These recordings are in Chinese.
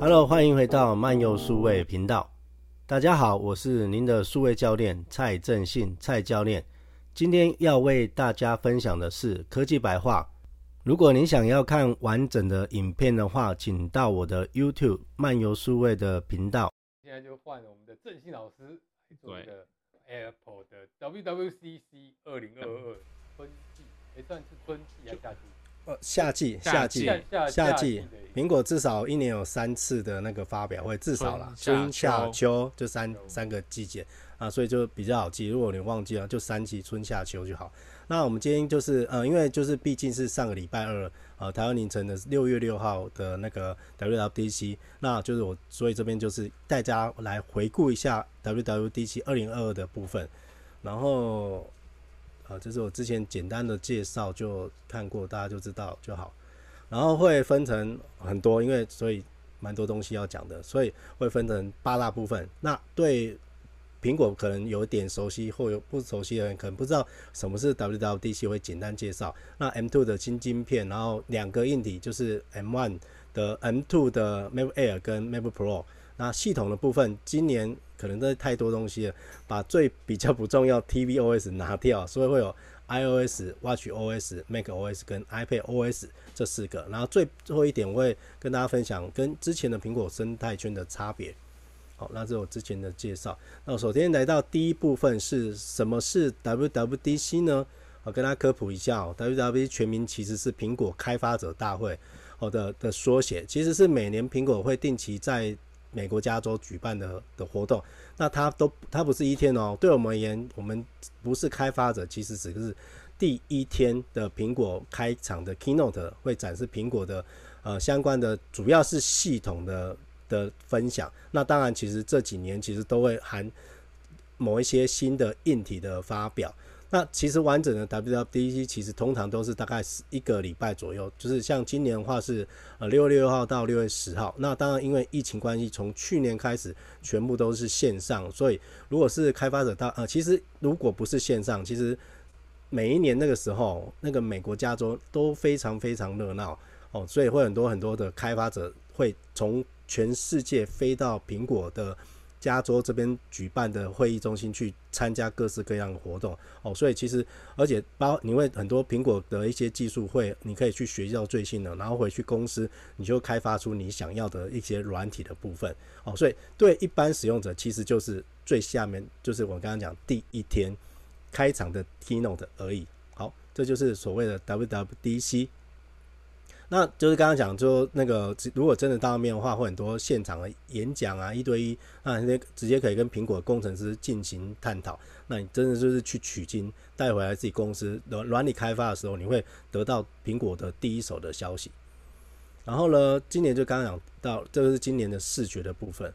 Hello，欢迎回到漫游数位频道。大家好，我是您的数位教练蔡正信，蔡教练。今天要为大家分享的是科技白话。如果您想要看完整的影片的话，请到我的 YouTube 漫游数位的频道。现在就换了我们的正信老师来做一个 Apple 的 WWCC 二零二二春季，也算是春季还是夏季？夏季，夏季，夏季，苹果至少一年有三次的那个发表会，至少啦，春夏秋就三三个季节啊，所以就比较好记。如果你忘记了，就三季春夏秋就好。那我们今天就是呃，因为就是毕竟是上个礼拜二呃，台湾凌晨的六月六号的那个 WWDC，那就是我所以这边就是带大家来回顾一下 WWDC 二零二二的部分，然后。啊，这是我之前简单的介绍，就看过，大家就知道就好。然后会分成很多，因为所以蛮多东西要讲的，所以会分成八大部分。那对苹果可能有点熟悉，或有不熟悉的人可能不知道什么是 WWDC，会简单介绍。那 M2 的新晶片，然后两个硬体就是 M1 的 M2 的 MacBook Air 跟 Mac Pro。那系统的部分，今年可能真的太多东西了，把最比较不重要 tvOS 拿掉，所以会有 iOS、watchOS、macOS 跟 iPadOS 这四个。然后最后一点，我会跟大家分享跟之前的苹果生态圈的差别。好，那这是我之前的介绍。那我首先来到第一部分是什么是 WWDC 呢？我跟大家科普一下，WWC 全名其实是苹果开发者大会，好的的缩写，其实是每年苹果会定期在美国加州举办的的活动，那它都它不是一天哦。对我们而言，我们不是开发者，其实只是第一天的苹果开场的 keynote 会展示苹果的呃相关的，主要是系统的的分享。那当然，其实这几年其实都会含某一些新的硬体的发表。那其实完整的 WWDC 其实通常都是大概是一个礼拜左右，就是像今年的话是呃六月六号到六月十号。那当然因为疫情关系，从去年开始全部都是线上，所以如果是开发者到呃，其实如果不是线上，其实每一年那个时候那个美国加州都非常非常热闹哦，所以会很多很多的开发者会从全世界飞到苹果的。加州这边举办的会议中心去参加各式各样的活动哦，所以其实而且包你会很多苹果的一些技术会，你可以去学习到最新的，然后回去公司你就开发出你想要的一些软体的部分哦，所以对一般使用者其实就是最下面就是我刚刚讲第一天开场的 keynote 而已。好，这就是所谓的 WWDC。那就是刚刚讲就那个，如果真的到面的话，会很多现场的演讲啊，一对一，那直接直接可以跟苹果工程师进行探讨。那你真的就是去取经带回来自己公司软软体开发的时候，你会得到苹果的第一手的消息。然后呢，今年就刚刚讲到，这个是今年的视觉的部分。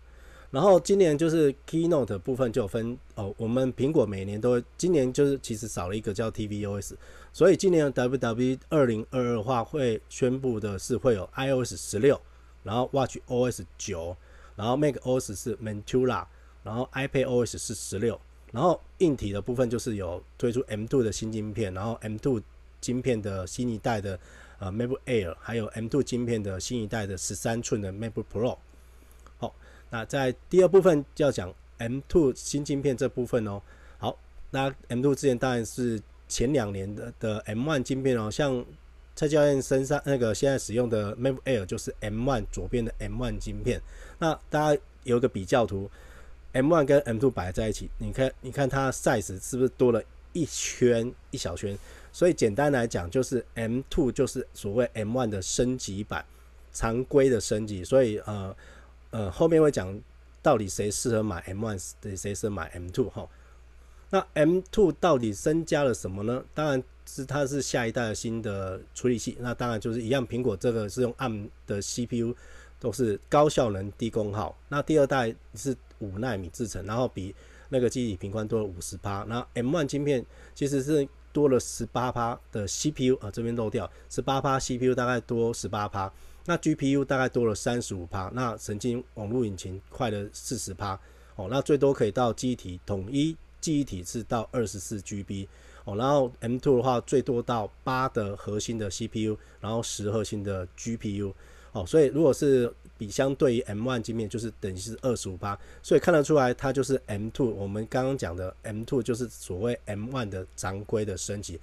然后今年就是 Keynote 部分就分哦，我们苹果每年都会，今年就是其实少了一个叫 tvOS，所以今年 WW 二零二二话会宣布的是会有 iOS 十六，然后 watchOS 九，然后 macOS 是 Ventura，然后 iPadOS 是十六，然后硬体的部分就是有推出 M2 的新晶片，然后 M2 晶片的新一代的呃 MacBook Air，还有 M2 晶片的新一代的十三寸的 MacBook Pro。那在第二部分就要讲 M2 新晶片这部分哦。好，那 M2 之前当然是前两年的的 M1 晶片哦，像蔡教练身上那个现在使用的 MacBook Air 就是 M1 左边的 M1 晶片。那大家有个比较图，M1 跟 M2 摆在一起，你看你看它 size 是不是多了一圈一小圈？所以简单来讲，就是 M two 就是所谓 M one 的升级版，常规的升级。所以呃。呃，后面会讲到底谁适合买 M1，谁适合买 M2 哈。那 M2 到底增加了什么呢？当然是它是下一代的新的处理器，那当然就是一样，苹果这个是用 ARM 的 CPU，都是高效能低功耗。那第二代是五纳米制程，然后比那个记忆体频宽多了五十趴。那 M1 晶片其实是多了十八趴的 CPU 啊，这边漏掉十八趴 CPU，大概多十八趴。那 GPU 大概多了三十五趴，那神经网络引擎快了四十趴，哦，那最多可以到记忆体统一记忆体是到二十四 GB，哦，然后 M2 的话最多到八的核心的 CPU，然后十核心的 GPU，哦，所以如果是比相对于 M1 晶片就是等于是二十五趴，所以看得出来它就是 M2。我们刚刚讲的 M2 就是所谓 M1 的常规的升级。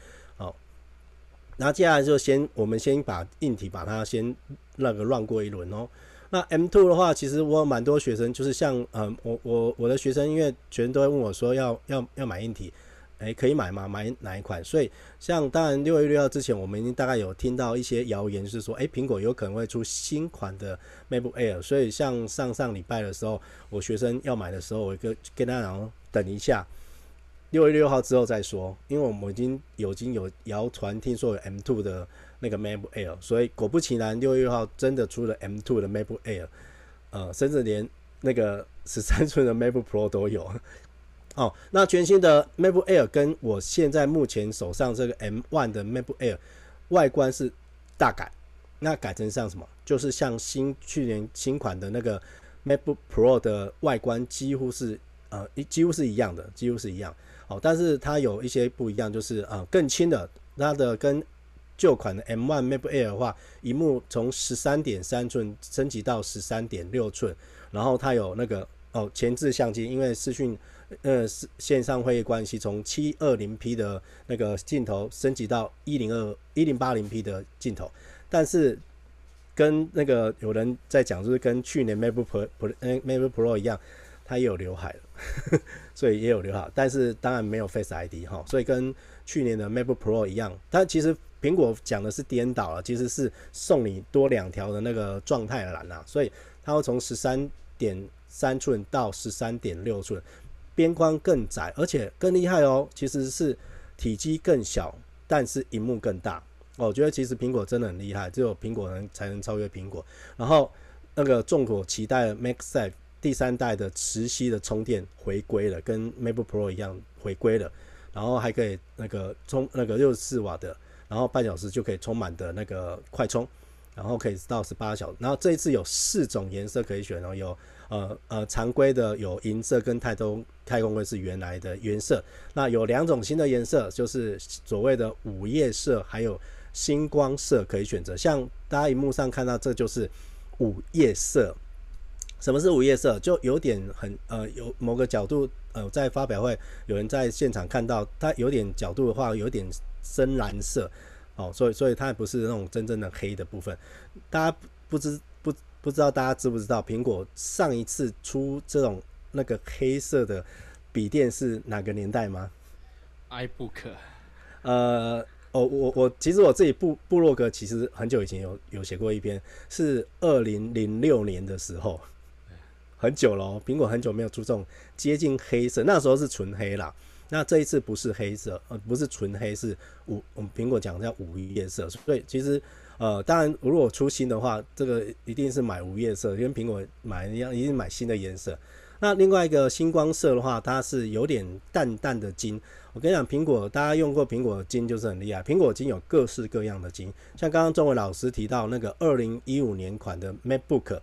那接下来就先我们先把硬体把它先那个乱过一轮哦。那 M2 的话，其实我有蛮多学生就是像呃我我我的学生，因为全都会问我说要要要买硬体。诶、可以买吗？买哪一款？所以像当然六月六号之前，我们已经大概有听到一些谣言，就是说，诶、苹果有可能会出新款的 MacBook Air。所以像上上礼拜的时候，我学生要买的时候，我跟跟他讲等一下，六月六号之后再说，因为我们已经有已经有谣传听说有 M2 的那个 MacBook Air，所以果不其然，六月六号真的出了 M2 的 MacBook Air，呃，甚至连那个十三寸的 MacBook Pro 都有。哦，那全新的 MacBook Air 跟我现在目前手上这个 M1 的 MacBook Air 外观是大改，那改成像什么？就是像新去年新款的那个 MacBook Pro 的外观几乎是呃几乎是一样的，几乎是一样。哦，但是它有一些不一样，就是呃更轻的，它的跟旧款的 M1 MacBook Air 的话，萤幕从十三点三寸升级到十三点六寸，然后它有那个哦前置相机，因为视讯。呃，是线上会议关系，从七二零 P 的那个镜头升级到一零二一零八零 P 的镜头，但是跟那个有人在讲，就是跟去年 MacBook Pro MacBook Pro 一样，它也有刘海了，所以也有刘海，但是当然没有 Face ID 哈，所以跟去年的 MacBook Pro 一样，但其实苹果讲的是颠倒了，其实是送你多两条的那个状态栏呐，所以它会从十三点三寸到十三点六寸。边框更窄，而且更厉害哦，其实是体积更小，但是荧幕更大。我觉得其实苹果真的很厉害，只有苹果能才能超越苹果。然后那个众所期待的 MagSafe 第三代的磁吸的充电回归了，跟 MacBook Pro 一样回归了。然后还可以那个充那个六十四瓦的，然后半小时就可以充满的那个快充，然后可以到十八小时。然后这一次有四种颜色可以选，然后有。呃呃，常规的有银色跟太空太空灰是原来的原色，那有两种新的颜色，就是所谓的午夜色，还有星光色可以选择。像大家荧幕上看到，这就是午夜色。什么是午夜色？就有点很呃，有某个角度呃，在发表会有人在现场看到，它有点角度的话，有点深蓝色哦，所以所以它不是那种真正的黑的部分。大家不知。不不知道大家知不知道，苹果上一次出这种那个黑色的笔电是哪个年代吗？iBook。呃，哦，我我其实我自己部部落格其实很久以前有有写过一篇，是二零零六年的时候，很久了哦。苹果很久没有出这种接近黑色，那时候是纯黑啦。那这一次不是黑色，呃，不是纯黑，是五我们苹果讲叫午夜色，所以其实。呃，当然，如果出新的话，这个一定是买午夜色，跟苹果买一样，一定买新的颜色。那另外一个星光色的话，它是有点淡淡的金。我跟你讲，苹果大家用过苹果金就是很厉害，苹果金有各式各样的金。像刚刚中伟老师提到那个二零一五年款的 MacBook，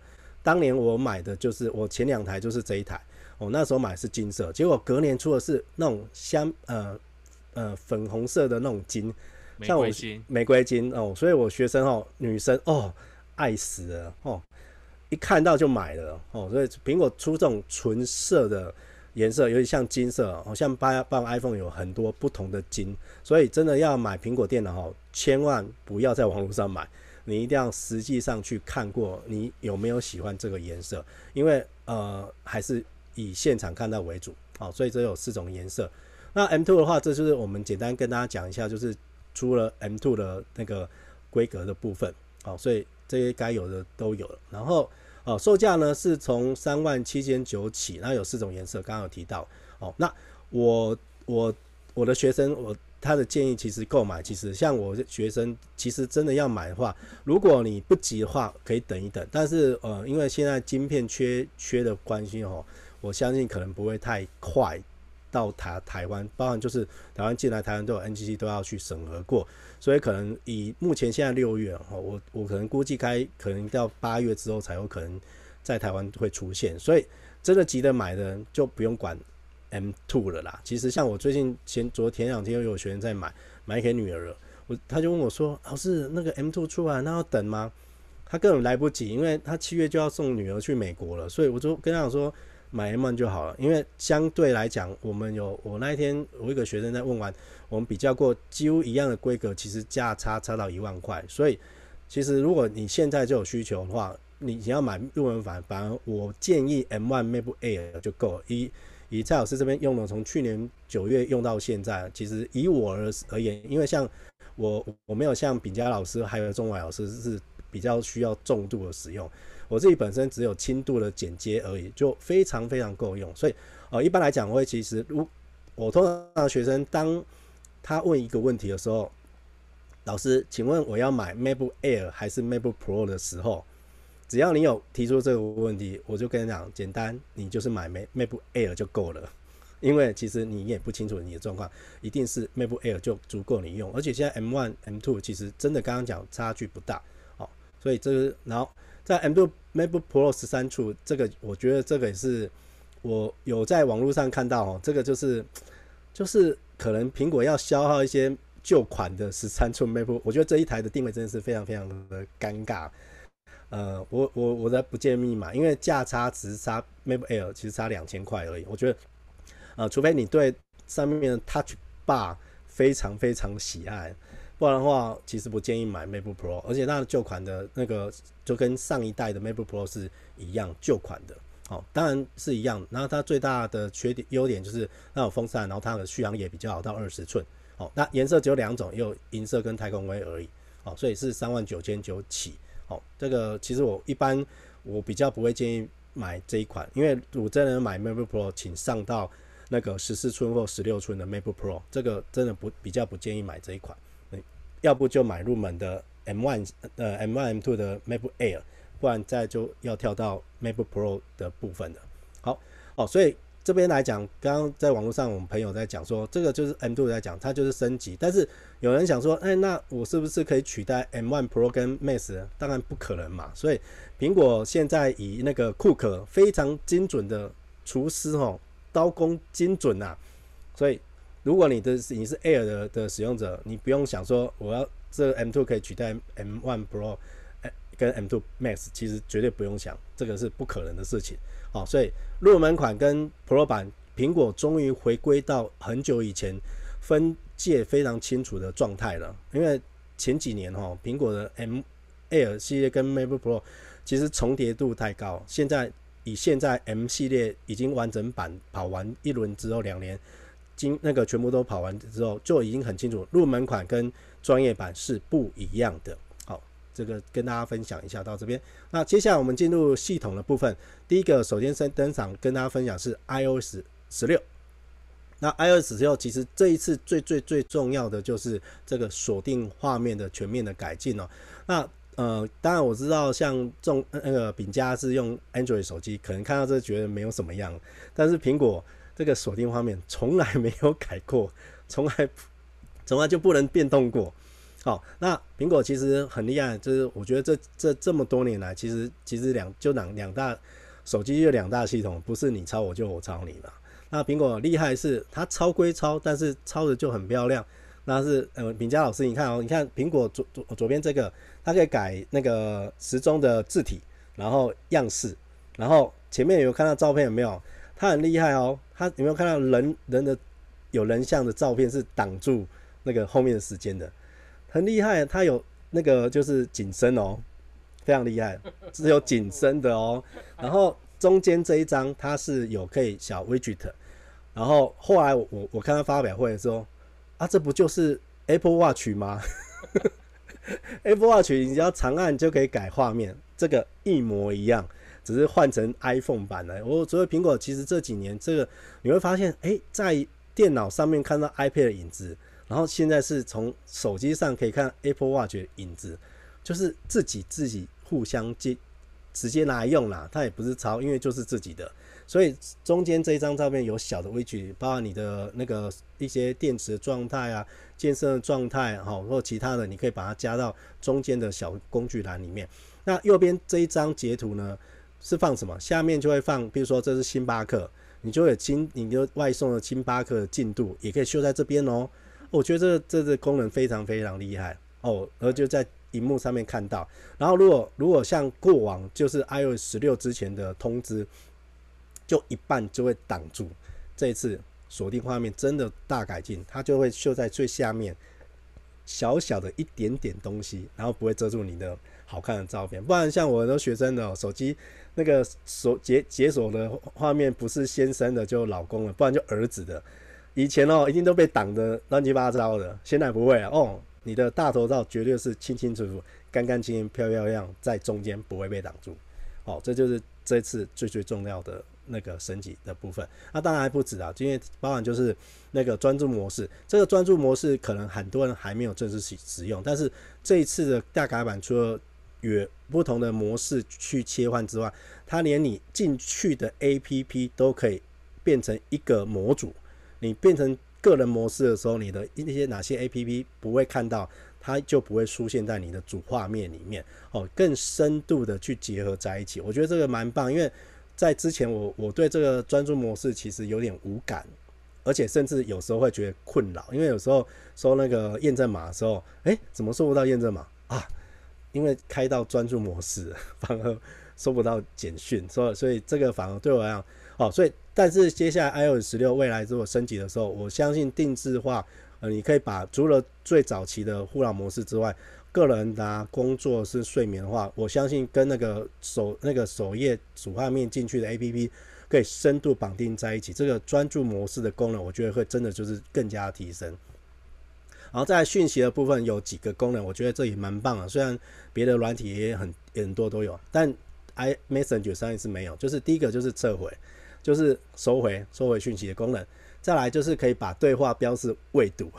当年我买的就是我前两台就是这一台，我那时候买的是金色，结果隔年出的是那种香呃呃粉红色的那种金。像我玫瑰金，玫瑰金哦，所以我学生哦，女生哦，爱死了哦，一看到就买了哦，所以苹果出这种纯色的颜色，尤其像金色哦，像八八 iPhone 有很多不同的金，所以真的要买苹果电脑哦，千万不要在网络上买，你一定要实际上去看过，你有没有喜欢这个颜色，因为呃还是以现场看到为主哦，所以这有四种颜色。那 M2 的话，这就是我们简单跟大家讲一下，就是。出了 M2 的那个规格的部分，好，所以这些该有的都有了。然后，哦，售价呢是从三万七千九起，那有四种颜色，刚刚有提到。哦，那我我我的学生，我他的建议其实购买，其实像我学生，其实真的要买的话，如果你不急的话，可以等一等。但是，呃，因为现在晶片缺缺的关系，哦，我相信可能不会太快。到台台湾，包含就是台湾进来台湾都有 NGC 都要去审核过，所以可能以目前现在六月哈，我我可能估计开可能到八月之后才有可能在台湾会出现，所以真的急着买的人就不用管 M two 了啦。其实像我最近前昨前两天又有学生在买买给女儿了，我他就问我说：“老师，那个 M two 出来那要等吗？”他根本来不及，因为他七月就要送女儿去美国了，所以我就跟他讲说买 M one 就好了，因为相对来讲，我们有我那一天我一个学生在问完，我们比较过几乎一样的规格，其实价差差到一万块，所以其实如果你现在就有需求的话，你你要买入门版，反而我建议 M1 MacBook Air 就够了。一以蔡老师这边用了，从去年九月用到现在，其实以我而而言，因为像我我没有像炳佳老师还有钟伟老师是比较需要重度的使用，我自己本身只有轻度的剪接而已，就非常非常够用。所以呃，一般来讲，我会其实如我通常学生当他问一个问题的时候，老师，请问我要买 MacBook Air 还是 MacBook Pro 的时候，只要你有提出这个问题，我就跟你讲，简单，你就是买 MacBook Air 就够了。因为其实你也不清楚你的状况，一定是 MacBook Air 就足够你用。而且现在 M1、M2 其实真的刚刚讲差距不大，哦，所以这个然后在 M2 MacBook Pro 十三寸，这个我觉得这个也是我有在网络上看到哦，这个就是就是可能苹果要消耗一些旧款的十三寸 MacBook，我觉得这一台的定位真的是非常非常的尴尬。呃，我我我在不建议买，因为价差只是差 MacBook Air，其实差两千块而已。我觉得，呃，除非你对上面的 Touch Bar 非常非常喜爱，不然的话，其实不建议买 MacBook Pro。而且那旧款的那个就跟上一代的 MacBook Pro 是一样，旧款的，哦，当然是一样。然后它最大的缺点优点就是那有风扇，然后它的续航也比较好，到二十寸。哦，那颜色只有两种，也有银色跟太空灰而已。哦，所以是三万九千九起。哦，这个其实我一般我比较不会建议买这一款，因为我真的买 MacBook Pro，请上到那个十四寸或十六寸的 MacBook Pro，这个真的不比较不建议买这一款，要不就买入门的 M One 呃 M One M Two 的 MacBook Air，不然再就要跳到 MacBook Pro 的部分了。好，哦，所以。这边来讲，刚刚在网络上我们朋友在讲说，这个就是 M2 在讲，它就是升级。但是有人想说，哎，那我是不是可以取代 M1 Pro 跟 Max？当然不可能嘛。所以苹果现在以那个库克非常精准的厨师哦，刀工精准呐。所以如果你的你是 Air 的的使用者，你不用想说我要这个 M2 可以取代 M1 Pro 跟 M2 Max，其实绝对不用想，这个是不可能的事情。好，所以入门款跟 Pro 版，苹果终于回归到很久以前分界非常清楚的状态了。因为前几年哈，苹果的 M Air 系列跟 MacBook Pro 其实重叠度太高。现在以现在 M 系列已经完整版跑完一轮之后，两年经那个全部都跑完之后，就已经很清楚入门款跟专业版是不一样的。这个跟大家分享一下到这边，那接下来我们进入系统的部分。第一个首先先登场跟大家分享是 iOS 十六。那 iOS 十六其实这一次最最最重要的就是这个锁定画面的全面的改进哦。那呃，当然我知道像众那个饼家是用 Android 手机，可能看到这觉得没有什么样，但是苹果这个锁定画面从来没有改过，从来从来就不能变动过。好，那苹果其实很厉害，就是我觉得这这这么多年来，其实其实两就两两大手机就两大系统，不是你抄我就我抄你嘛。那苹果厉害是它抄归抄，但是抄的就很漂亮。那是呃，炳佳老师，你看哦，你看苹果左左左边这个，它可以改那个时钟的字体，然后样式，然后前面有看到照片有没有？它很厉害哦，它有没有看到人人的有人像的照片是挡住那个后面的时间的？很厉害，它有那个就是景深哦，非常厉害，是有景深的哦。然后中间这一张它是有可以小 widget，然后后来我我看他发表会的时候，啊，这不就是 Apple Watch 吗？Apple Watch 你只要长按就可以改画面，这个一模一样，只是换成 iPhone 版了。我所以苹果其实这几年这个你会发现，哎，在电脑上面看到 iPad 的影子。然后现在是从手机上可以看 Apple Watch 的影子，就是自己自己互相接直接拿来用啦，它也不是抄，因为就是自己的，所以中间这一张照片有小的微距包括你的那个一些电池的状态啊、健身的状态哈，或其他的，你可以把它加到中间的小工具栏里面。那右边这一张截图呢，是放什么？下面就会放，比如说这是星巴克，你就有星，你就外送的星巴克的进度也可以秀在这边哦。我觉得这这个功能非常非常厉害哦，然后就在荧幕上面看到。然后如果如果像过往就是 iOS 十六之前的通知，就一半就会挡住。这一次锁定画面真的大改进，它就会秀在最下面小小的一点点东西，然后不会遮住你的好看的照片。不然像我很多学生的手机那个锁解解锁的画面不是先生的就老公了，不然就儿子的。以前哦，一定都被挡得乱七八糟的，现在不会啊。哦，你的大头照绝对是清清楚楚、干干净净、漂漂亮，在中间不会被挡住。哦，这就是这次最最重要的那个升级的部分。那当然还不止啊，因为包含就是那个专注模式。这个专注模式可能很多人还没有正式使使用，但是这一次的大改版，除了与不同的模式去切换之外，它连你进去的 APP 都可以变成一个模组。你变成个人模式的时候，你的一些哪些 APP 不会看到，它就不会出现在你的主画面里面哦。更深度的去结合在一起，我觉得这个蛮棒。因为在之前我我对这个专注模式其实有点无感，而且甚至有时候会觉得困扰，因为有时候收那个验证码的时候，诶，怎么收不到验证码啊？因为开到专注模式，反而收不到简讯，所以所以这个反而对我来讲。好，所以但是接下来 iOS 十六未来如果升级的时候，我相信定制化，呃，你可以把除了最早期的互脑模式之外，个人的、啊、工作是睡眠的话，我相信跟那个首那个首页主画面进去的 APP 可以深度绑定在一起，这个专注模式的功能，我觉得会真的就是更加提升。然后在讯息的部分有几个功能，我觉得这也蛮棒的，虽然别的软体也很很多都有，但 iMessage 上一次没有，就是第一个就是撤回。就是收回收回讯息的功能，再来就是可以把对话标示未读，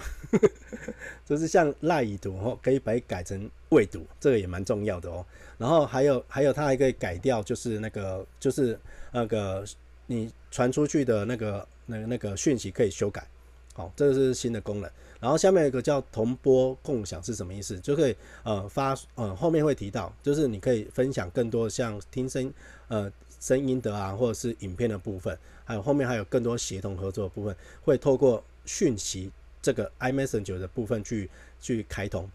就是像赖已读哦，可以把改成未读，这个也蛮重要的哦。然后还有还有，它还可以改掉，就是那个就是那个你传出去的那个那个那个讯息可以修改，好，这个是新的功能。然后下面有一个叫同播共享是什么意思？就可以呃发呃后面会提到，就是你可以分享更多像听声呃。声音的啊，或者是影片的部分，还有后面还有更多协同合作的部分，会透过讯息这个 iMessage 的部分去去开通。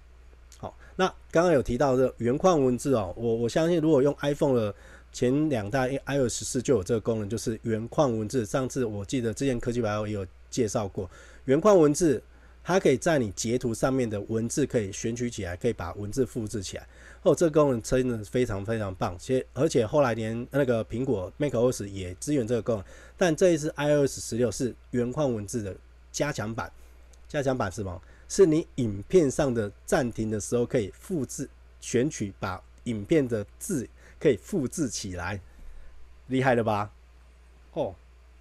好，那刚刚有提到的原矿文字哦，我我相信如果用 iPhone 的前两代 iOS 十四就有这个功能，就是原矿文字。上次我记得之前科技白也有介绍过原矿文字。它可以在你截图上面的文字可以选取起来，可以把文字复制起来。哦，这个功能真的非常非常棒。且而且后来连那个苹果 macOS 也支援这个功能。但这一次 iOS 十六是原矿文字的加强版。加强版是什么？是你影片上的暂停的时候可以复制选取，把影片的字可以复制起来，厉害了吧？哦，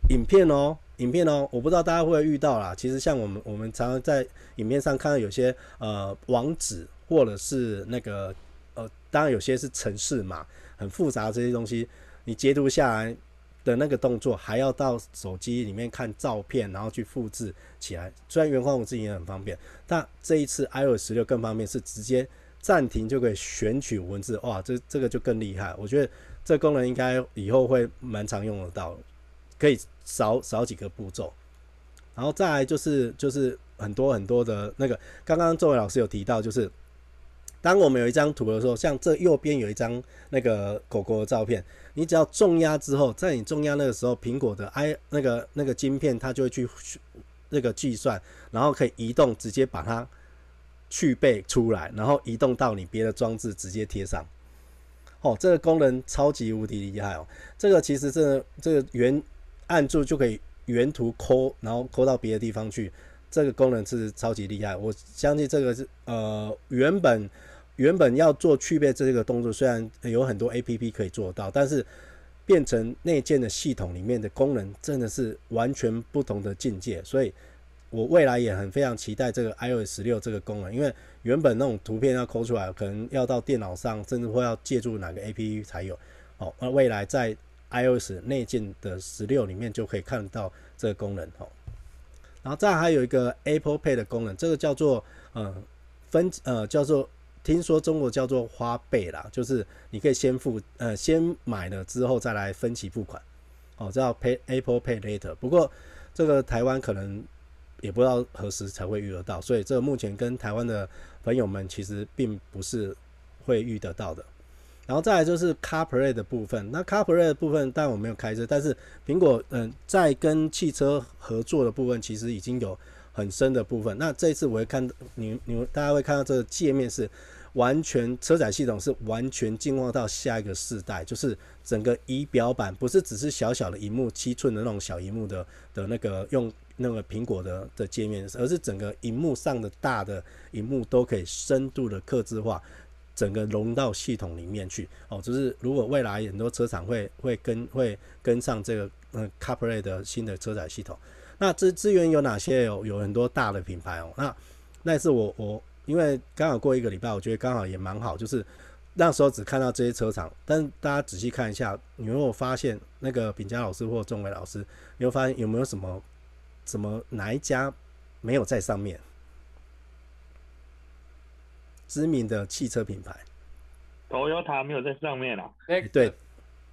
影片哦。影片哦，我不知道大家会不会遇到啦。其实像我们，我们常常在影片上看到有些呃网址，或者是那个呃，当然有些是程式码，很复杂这些东西，你截图下来的那个动作，还要到手机里面看照片，然后去复制起来。虽然原矿文字也很方便，但这一次 iOS 十六更方便，是直接暂停就可以选取文字，哇，这这个就更厉害。我觉得这功能应该以后会蛮常用得到。可以少少几个步骤，然后再来就是就是很多很多的那个，刚刚作为老师有提到，就是当我们有一张图的时候，像这右边有一张那个狗狗的照片，你只要重压之后，在你重压那个时候，苹果的 i 那个那个晶片它就会去那个计算，然后可以移动，直接把它去背出来，然后移动到你别的装置直接贴上。哦，这个功能超级无敌厉害哦！这个其实这这个原按住就可以原图抠，然后抠到别的地方去。这个功能是超级厉害，我相信这个是呃原本原本要做去背这个动作，虽然有很多 APP 可以做到，但是变成内建的系统里面的功能真的是完全不同的境界。所以我未来也很非常期待这个 iOS 十六这个功能，因为原本那种图片要抠出来，可能要到电脑上，甚至会要借助哪个 APP 才有。哦，那未来在 iOS 内建的十六里面就可以看到这个功能哦，然后再还有一个 Apple Pay 的功能，这个叫做呃分呃叫做听说中国叫做花呗啦，就是你可以先付呃先买了之后再来分期付款哦，叫 Pay Apple Pay Later。不过这个台湾可能也不知道何时才会遇得到，所以这个目前跟台湾的朋友们其实并不是会遇得到的。然后再来就是 CarPlay 的部分，那 CarPlay 的部分，当然我没有开车，但是苹果嗯在跟汽车合作的部分，其实已经有很深的部分。那这一次我会看你你大家会看到这个界面是完全车载系统是完全进化到下一个世代，就是整个仪表板不是只是小小的荧幕七寸的那种小荧幕的的那个用那个苹果的的界面，而是整个荧幕上的大的荧幕都可以深度的客制化。整个融到系统里面去哦，就是如果未来很多车厂会会跟会跟上这个嗯 CarPlay 的新的车载系统，那资资源有哪些？有有很多大的品牌哦。那那次我我因为刚好过一个礼拜，我觉得刚好也蛮好，就是那时候只看到这些车厂，但大家仔细看一下，你有没有发现那个秉佳老师或仲伟老师，你会发现有没有什么什么哪一家没有在上面？知名的汽车品牌，Toyota 没有在上面啊？对，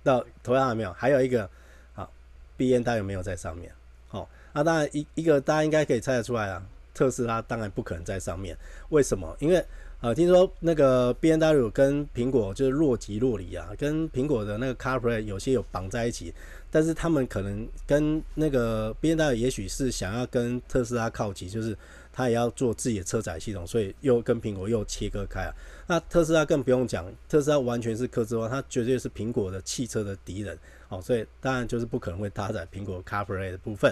到 Toyota 没有，还有一个好，BMW 没有在上面。好，那当然一一个大家应该可以猜得出来啊，特斯拉当然不可能在上面。为什么？因为呃，听说那个 B N W 跟苹果就是若即若离啊，跟苹果的那个 CarPlay 有些有绑在一起，但是他们可能跟那个 B N W 也许是想要跟特斯拉靠齐，就是。他也要做自己的车载系统，所以又跟苹果又切割开了。那特斯拉更不用讲，特斯拉完全是客制化，它绝对是苹果的汽车的敌人。好，所以当然就是不可能会搭载苹果 CarPlay 的部分。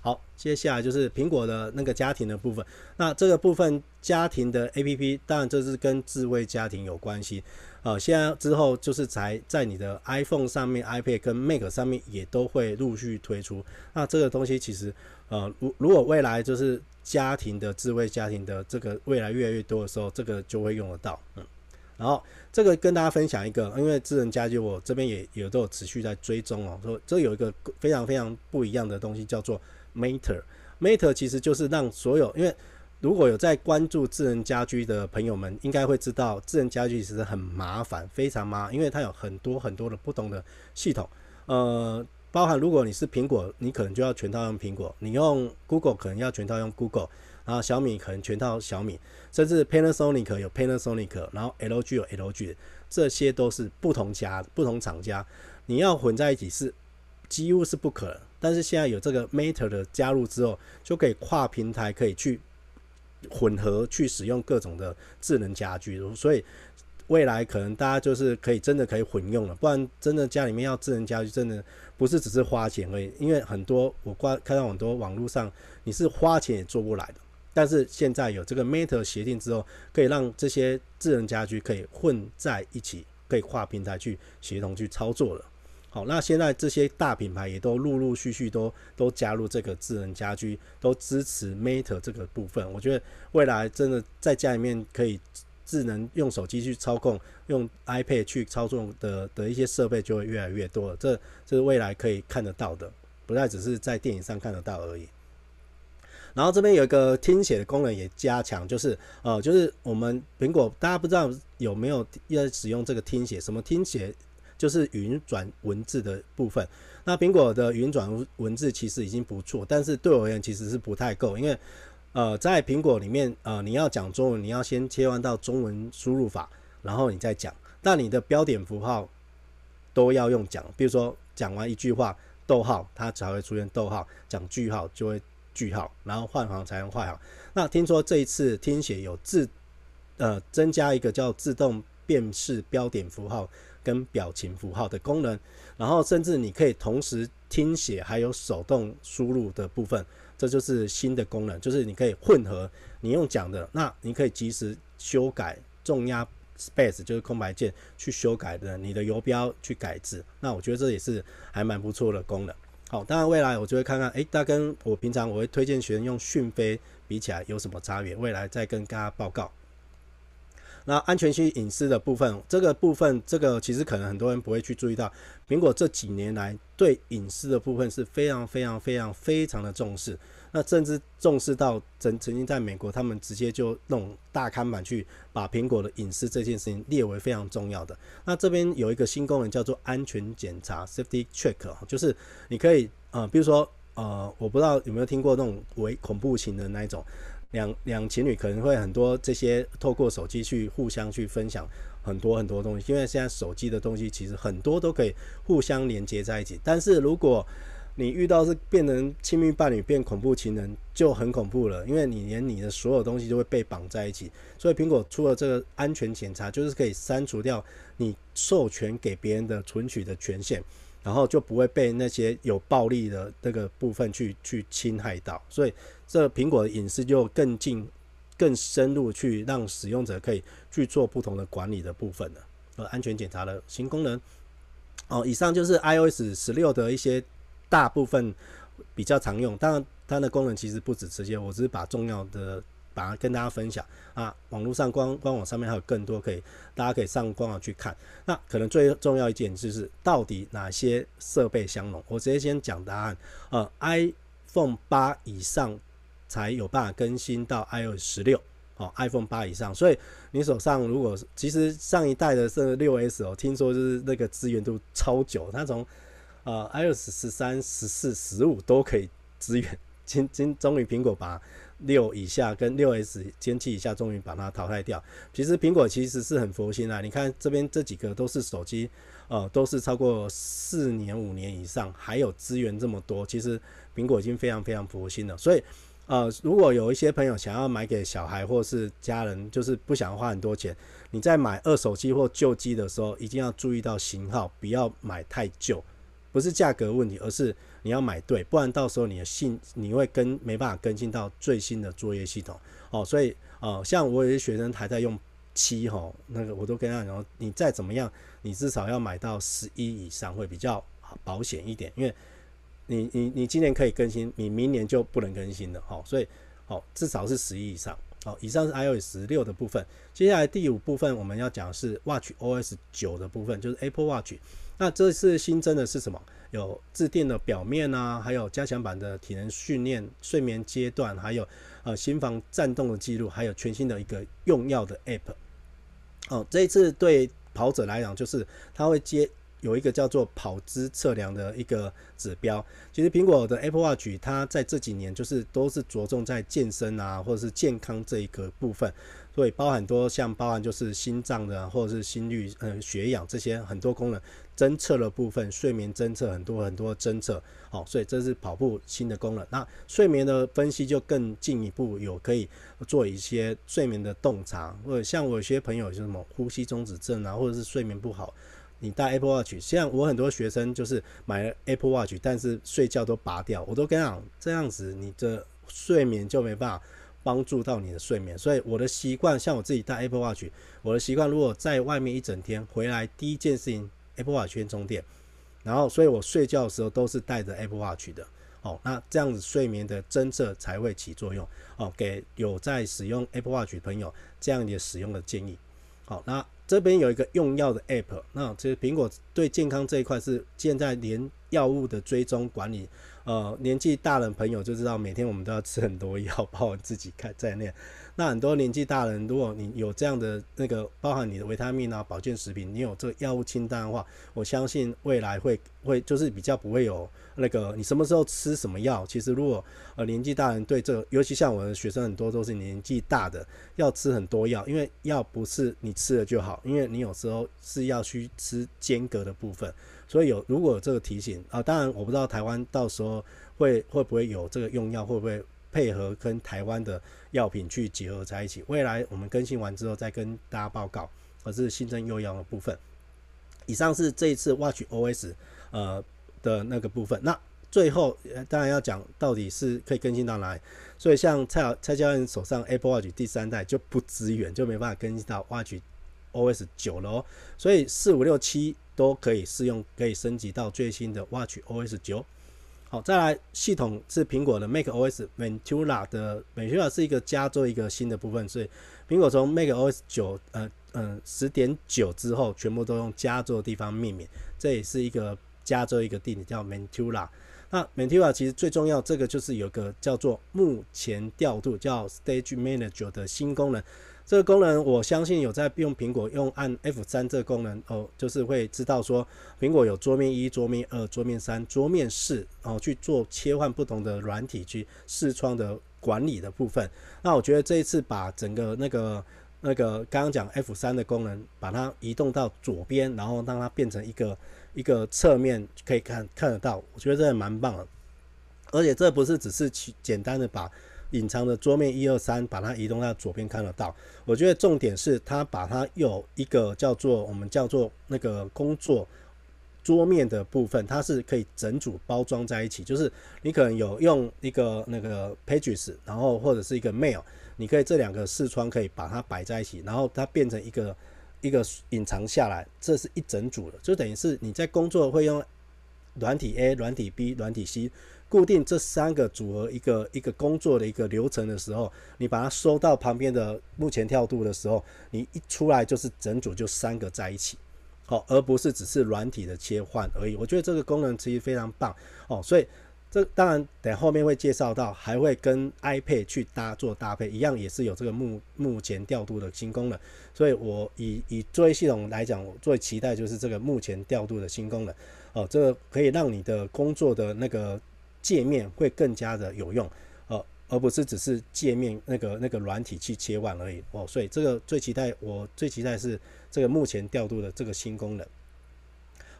好，接下来就是苹果的那个家庭的部分。那这个部分家庭的 APP，当然这是跟智慧家庭有关系。呃，现在之后就是才在你的 iPhone 上面、iPad 跟 Mac 上面也都会陆续推出。那这个东西其实，呃，如如果未来就是。家庭的智慧家庭的这个未来越来越多的时候，这个就会用得到。嗯，然后这个跟大家分享一个，因为智能家居我这边也也都有持续在追踪哦。说这有一个非常非常不一样的东西，叫做 Mater。Matter 其实就是让所有，因为如果有在关注智能家居的朋友们，应该会知道智能家居其实很麻烦，非常麻烦，因为它有很多很多的不同的系统，呃。包含如果你是苹果，你可能就要全套用苹果；你用 Google 可能要全套用 Google，然后小米可能全套小米，甚至 Panasonic 有 Panasonic，然后 LG 有 LG，这些都是不同家、不同厂家，你要混在一起是几乎是不可能。但是现在有这个 Matter 的加入之后，就可以跨平台可以去混合去使用各种的智能家居，所以。未来可能大家就是可以真的可以混用了，不然真的家里面要智能家居，真的不是只是花钱而已。因为很多我挂看到很多网络上，你是花钱也做不来的。但是现在有这个 Matter 协定之后，可以让这些智能家居可以混在一起，可以跨平台去协同去操作了。好，那现在这些大品牌也都陆陆续续都都加入这个智能家居，都支持 Matter 这个部分。我觉得未来真的在家里面可以。智能用手机去操控，用 iPad 去操纵的的一些设备就会越来越多了。这这是未来可以看得到的，不再只是在电影上看得到而已。然后这边有一个听写的功能也加强，就是呃，就是我们苹果大家不知道有没有要使用这个听写？什么听写？就是语音转文字的部分。那苹果的语音转文字其实已经不错，但是对我而言其实是不太够，因为。呃，在苹果里面，呃，你要讲中文，你要先切换到中文输入法，然后你再讲。但你的标点符号都要用讲，比如说讲完一句话，逗号它才会出现逗号，讲句号就会句号，然后换行才能换行。那听说这一次听写有自呃增加一个叫自动辨识标点符号跟表情符号的功能，然后甚至你可以同时听写还有手动输入的部分。这就是新的功能，就是你可以混合，你用讲的，那你可以及时修改重压 space，就是空白键去修改的你的游标去改制，那我觉得这也是还蛮不错的功能。好，当然未来我就会看看，诶，它跟我平常我会推荐学生用讯飞比起来有什么差别，未来再跟大家报告。那安全性隐私的部分，这个部分，这个其实可能很多人不会去注意到，苹果这几年来对隐私的部分是非常非常非常非常的重视。那甚至重视到曾曾经在美国，他们直接就弄大看板去把苹果的隐私这件事情列为非常重要的。那这边有一个新功能叫做安全检查 （Safety Check），就是你可以呃，比如说呃，我不知道有没有听过那种为恐怖情的那一种，两两情侣可能会很多这些透过手机去互相去分享很多很多东西，因为现在手机的东西其实很多都可以互相连接在一起。但是如果你遇到是变成亲密伴侣变恐怖情人就很恐怖了，因为你连你的所有东西都会被绑在一起。所以苹果出了这个安全检查，就是可以删除掉你授权给别人的存取的权限，然后就不会被那些有暴力的那个部分去去侵害到。所以这苹果的隐私就更进更深入去让使用者可以去做不同的管理的部分了。呃，安全检查的新功能。哦，以上就是 iOS 十六的一些。大部分比较常用，当然它的功能其实不止这些，我只是把重要的把它跟大家分享啊。网络上官官网上面还有更多可以，大家可以上官网去看。那可能最重要一点就是到底哪些设备相容，我直接先讲答案。呃，iPhone 八以上才有办法更新到 iOS 十六哦，iPhone 八以上。所以你手上如果其实上一代的是六 S 哦，听说就是那个资源度超久，它从呃，iOS 十三、十四、十五都可以支援。今今终于苹果把六以下跟六 S 歼七以下终于把它淘汰掉。其实苹果其实是很佛心啊，你看这边这几个都是手机，呃，都是超过四年、五年以上，还有资源这么多，其实苹果已经非常非常佛心了。所以，呃，如果有一些朋友想要买给小孩或是家人，就是不想花很多钱，你在买二手机或旧机的时候，一定要注意到型号，不要买太旧。不是价格问题，而是你要买对，不然到时候你的信你会跟没办法更新到最新的作业系统哦。所以呃，像我有些学生还在用七吼，那个我都跟他讲，你再怎么样，你至少要买到十一以上会比较保险一点，因为你你你今年可以更新，你明年就不能更新了哦。所以哦，至少是十一以上。好，以上是 iOS 十六的部分，接下来第五部分我们要讲的是 Watch OS 九的部分，就是 Apple Watch。那这次新增的是什么？有自定的表面啊，还有加强版的体能训练、睡眠阶段，还有呃心房颤动的记录，还有全新的一个用药的 App。哦，这一次对跑者来讲，就是它会接有一个叫做跑姿测量的一个指标。其实苹果的 Apple Watch 它在这几年就是都是着重在健身啊，或者是健康这一个部分。所以包含多像包含就是心脏的或者是心率、呃血氧这些很多功能侦测的部分，睡眠侦测很多很多侦测，好，所以这是跑步新的功能。那睡眠的分析就更进一步有可以做一些睡眠的洞察，或者像我有些朋友就是什么呼吸中止症啊，或者是睡眠不好，你戴 Apple Watch，像我很多学生就是买了 Apple Watch，但是睡觉都拔掉，我都跟你讲这样子你的睡眠就没办法。帮助到你的睡眠，所以我的习惯，像我自己戴 Apple Watch，我的习惯如果在外面一整天回来，第一件事情 Apple Watch 先充电，然后所以我睡觉的时候都是带着 Apple Watch 的，哦，那这样子睡眠的侦测才会起作用，哦，给有在使用 Apple Watch 的朋友这样的使用的建议，好，那这边有一个用药的 App，那其实苹果对健康这一块是现在连药物的追踪管理。呃，年纪大的朋友就知道，每天我们都要吃很多药，包括自己看在内。那很多年纪大人，如果你有这样的那个，包含你的维他命啊、保健食品，你有这个药物清单的话，我相信未来会会就是比较不会有那个你什么时候吃什么药。其实如果呃年纪大人对这，尤其像我的学生很多都是年纪大的，要吃很多药，因为药不是你吃了就好，因为你有时候是要去吃间隔的部分。所以有如果有这个提醒啊，当然我不知道台湾到时候会会不会有这个用药，会不会配合跟台湾的药品去结合在一起。未来我们更新完之后再跟大家报告，而是新增用药的部分。以上是这一次 Watch OS 呃的那个部分。那最后当然要讲到底是可以更新到哪里。所以像蔡蔡教练手上 Apple Watch 第三代就不支援，就没办法更新到 Watch OS 九了哦。所以四五六七。都可以适用，可以升级到最新的 Watch OS 九。好，再来系统是苹果的 macOS Ventura 的 Ventura 是一个加州一个新的部分，所以苹果从 macOS 九呃呃十点九之后，全部都用加州的地方命名，这也是一个加州一个地点叫 Ventura。那 Ventura 其实最重要，这个就是有个叫做目前调度叫 Stage Manager 的新功能。这个功能，我相信有在用苹果用按 F3 这个功能哦，就是会知道说苹果有桌面一、桌面二、桌面三、桌面四，然后去做切换不同的软体去视窗的管理的部分。那我觉得这一次把整个那个那个刚刚讲 F3 的功能，把它移动到左边，然后让它变成一个一个侧面可以看看得到，我觉得这蛮棒的。而且这不是只是去简单的把隐藏的桌面一二三，把它移动到左边看得到。我觉得重点是它把它有一个叫做我们叫做那个工作桌面的部分，它是可以整组包装在一起。就是你可能有用一个那个 Pages，然后或者是一个 Mail，你可以这两个视窗可以把它摆在一起，然后它变成一个一个隐藏下来，这是一整组的，就等于是你在工作会用软体 A、软体 B、软体 C。固定这三个组合一个一个工作的一个流程的时候，你把它收到旁边的目前调度的时候，你一出来就是整组就三个在一起，好，而不是只是软体的切换而已。我觉得这个功能其实非常棒哦，所以这当然等后面会介绍到，还会跟 iPad 去搭做搭配，一样也是有这个目目前调度的新功能。所以我以以作业系统来讲，我最期待就是这个目前调度的新功能哦，这个可以让你的工作的那个。界面会更加的有用，呃，而不是只是界面那个那个软体去切换而已哦。所以这个最期待，我最期待是这个目前调度的这个新功能。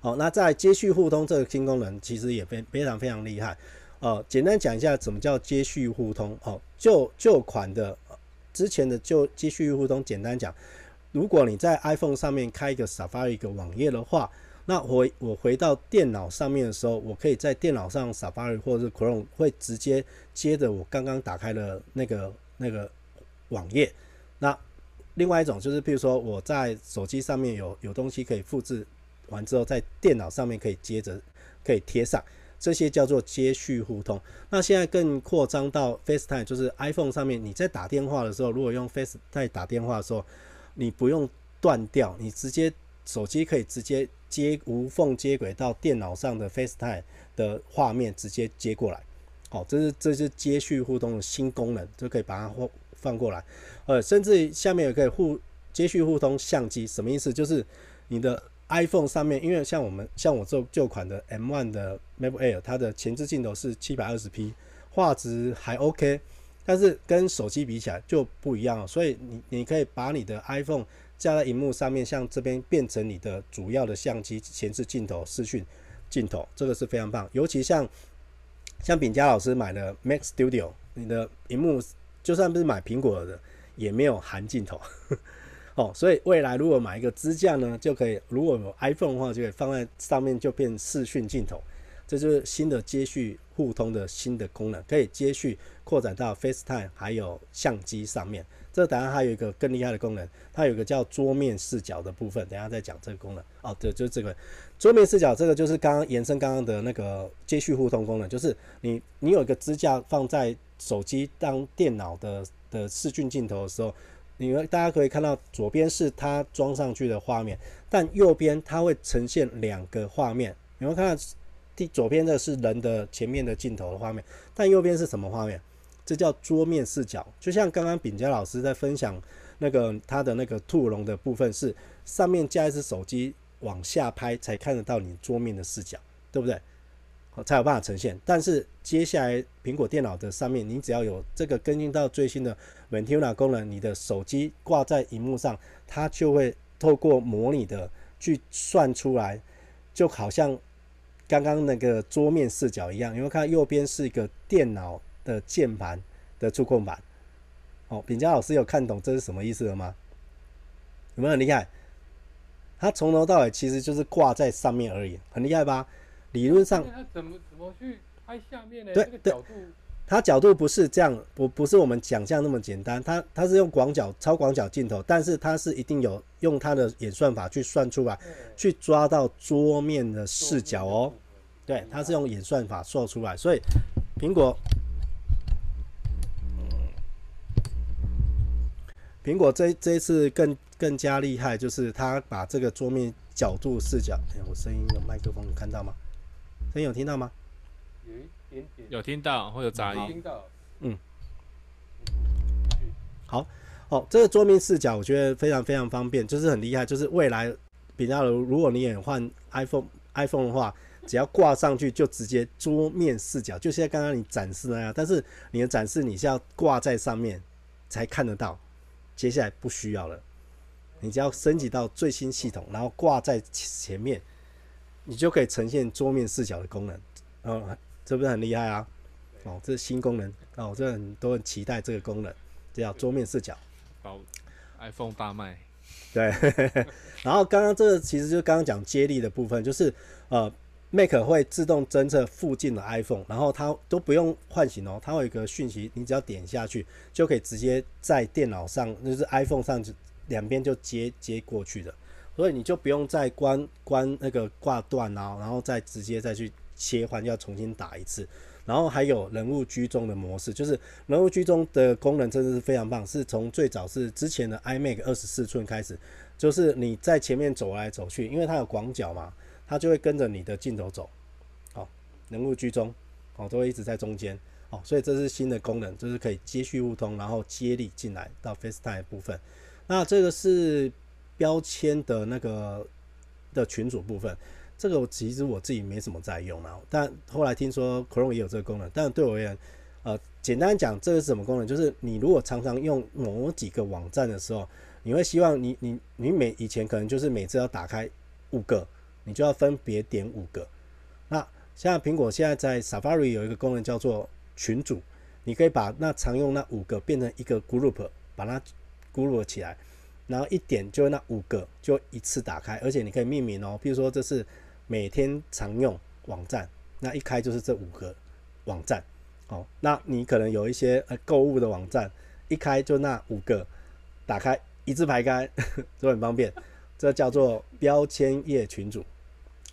好，那在接续互通这个新功能，其实也非非常非常厉害。呃，简单讲一下什么叫接续互通哦。旧旧款的之前的就接续互通，简单讲，如果你在 iPhone 上面开一个 Safari 一个网页的话。那我我回到电脑上面的时候，我可以在电脑上 Safari 或者是 Chrome 会直接接着我刚刚打开的那个那个网页。那另外一种就是，譬如说我在手机上面有有东西可以复制完之后，在电脑上面可以接着可以贴上，这些叫做接续互通。那现在更扩张到 FaceTime，就是 iPhone 上面你在打电话的时候，如果用 FaceTime 打电话的时候，你不用断掉，你直接手机可以直接。接无缝接轨到电脑上的 FaceTime 的画面直接接过来，好，这是这是接续互通的新功能，就可以把它放放过来，呃，甚至下面也可以互接续互通相机，什么意思？就是你的 iPhone 上面，因为像我们像我这旧款的 M1 的 Mac Air，它的前置镜头是七百二十 P，画质还 OK，但是跟手机比起来就不一样了，所以你你可以把你的 iPhone。架在荧幕上面，像这边变成你的主要的相机前置镜头、视讯镜头，这个是非常棒。尤其像像炳佳老师买的 Mac Studio，你的荧幕就算不是买苹果的，也没有含镜头 哦。所以未来如果买一个支架呢，就可以如果有 iPhone 的话，就可以放在上面就变视讯镜头。这就是新的接续互通的新的功能，可以接续扩展到 FaceTime 还有相机上面。这个答案还有一个更厉害的功能，它有一个叫桌面视角的部分，等下再讲这个功能。哦，对，就是这个桌面视角，这个就是刚刚延伸刚刚的那个接续互通功能，就是你你有一个支架放在手机当电脑的的视讯镜头的时候，你们大家可以看到左边是它装上去的画面，但右边它会呈现两个画面。你们看第左边的是人的前面的镜头的画面，但右边是什么画面？这叫桌面视角，就像刚刚炳嘉老师在分享那个他的那个兔笼的部分，是上面架一只手机往下拍才看得到你桌面的视角，对不对？才有办法呈现。但是接下来苹果电脑的上面，你只要有这个更新到最新的 Ventura 功能，你的手机挂在荧幕上，它就会透过模拟的去算出来，就好像刚刚那个桌面视角一样。因为看右边是一个电脑。的键盘的触控板，哦，品佳老师有看懂这是什么意思了吗？有没有很厉害？它从头到尾其实就是挂在上面而已，很厉害吧？理论上，它怎么怎么去拍下面呢？对对，它角度不是这样，不不是我们想象那么简单。它它是用广角、超广角镜头，但是它是一定有用它的演算法去算出来，去抓到桌面的视角哦。对，它是用演算法做出来，所以苹果。苹果这这一次更更加厉害，就是它把这个桌面角度视角，哎，我声音有麦克风，有看到吗？声音有听到吗？有一点点，有听到，会有杂音。听到，嗯。好，哦，这个桌面视角我觉得非常非常方便，就是很厉害，就是未来比较如果你也换 iPhone iPhone 的话，只要挂上去就直接桌面视角，就像刚刚你展示那样，但是你的展示你是要挂在上面才看得到，接下来不需要了，你只要升级到最新系统，然后挂在前面，你就可以呈现桌面视角的功能，哦，这不是很厉害啊？哦，这是新功能哦，这很多人期待这个功能，这叫桌面视角。包 iPhone 大卖。对，然后刚刚这个其实就刚刚讲接力的部分，就是呃，Mac 会自动侦测附近的 iPhone，然后它都不用唤醒哦，它会有一个讯息，你只要点下去就可以直接在电脑上，就是 iPhone 上就两边就接接过去的，所以你就不用再关关那个挂断啊，然后再直接再去切换，要重新打一次。然后还有人物居中的模式，就是人物居中的功能真的是非常棒，是从最早是之前的 iMac 二十四寸开始，就是你在前面走来走去，因为它有广角嘛，它就会跟着你的镜头走，好，人物居中，哦，都会一直在中间，哦，所以这是新的功能，就是可以接续互通，然后接力进来到 FaceTime 部分。那这个是标签的那个的群组部分。这个其实我自己没什么在用啊，但后来听说 Chrome 也有这个功能，但对我而言，呃，简单讲，这个是什么功能？就是你如果常常用某几个网站的时候，你会希望你你你每以前可能就是每次要打开五个，你就要分别点五个。那像苹果现在在 Safari 有一个功能叫做群组，你可以把那常用那五个变成一个 group，把它 group 起来，然后一点就那五个就一次打开，而且你可以命名哦，比如说这是。每天常用网站，那一开就是这五个网站，哦，那你可能有一些呃购物的网站，一开就那五个，打开一字排开，都很方便。这叫做标签页群组，